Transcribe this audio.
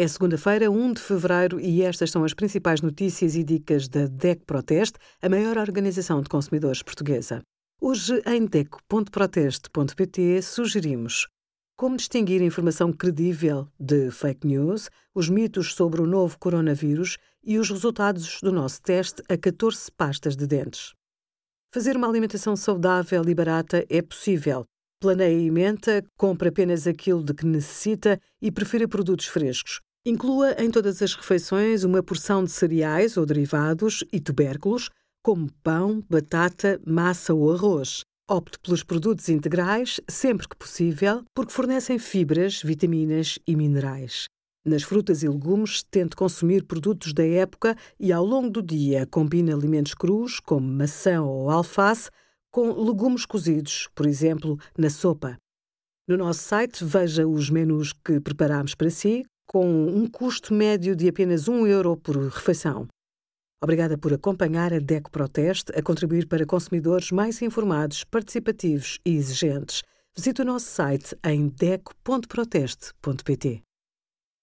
É segunda-feira, 1 de fevereiro, e estas são as principais notícias e dicas da DEC Proteste, a maior organização de consumidores portuguesa. Hoje, em DEC.proteste.pt, sugerimos como distinguir informação credível de fake news, os mitos sobre o novo coronavírus e os resultados do nosso teste a 14 pastas de dentes. Fazer uma alimentação saudável e barata é possível. Planeie e menta, compre apenas aquilo de que necessita e prefira produtos frescos. Inclua em todas as refeições uma porção de cereais ou derivados e tubérculos, como pão, batata, massa ou arroz. Opte pelos produtos integrais, sempre que possível, porque fornecem fibras, vitaminas e minerais. Nas frutas e legumes, tente consumir produtos da época e, ao longo do dia, combine alimentos crus, como maçã ou alface, com legumes cozidos, por exemplo, na sopa. No nosso site, veja os menus que preparamos para si, com um custo médio de apenas 1 euro por refeição. Obrigada por acompanhar a DECO Proteste a contribuir para consumidores mais informados, participativos e exigentes. Visite o nosso site em deco.proteste.pt.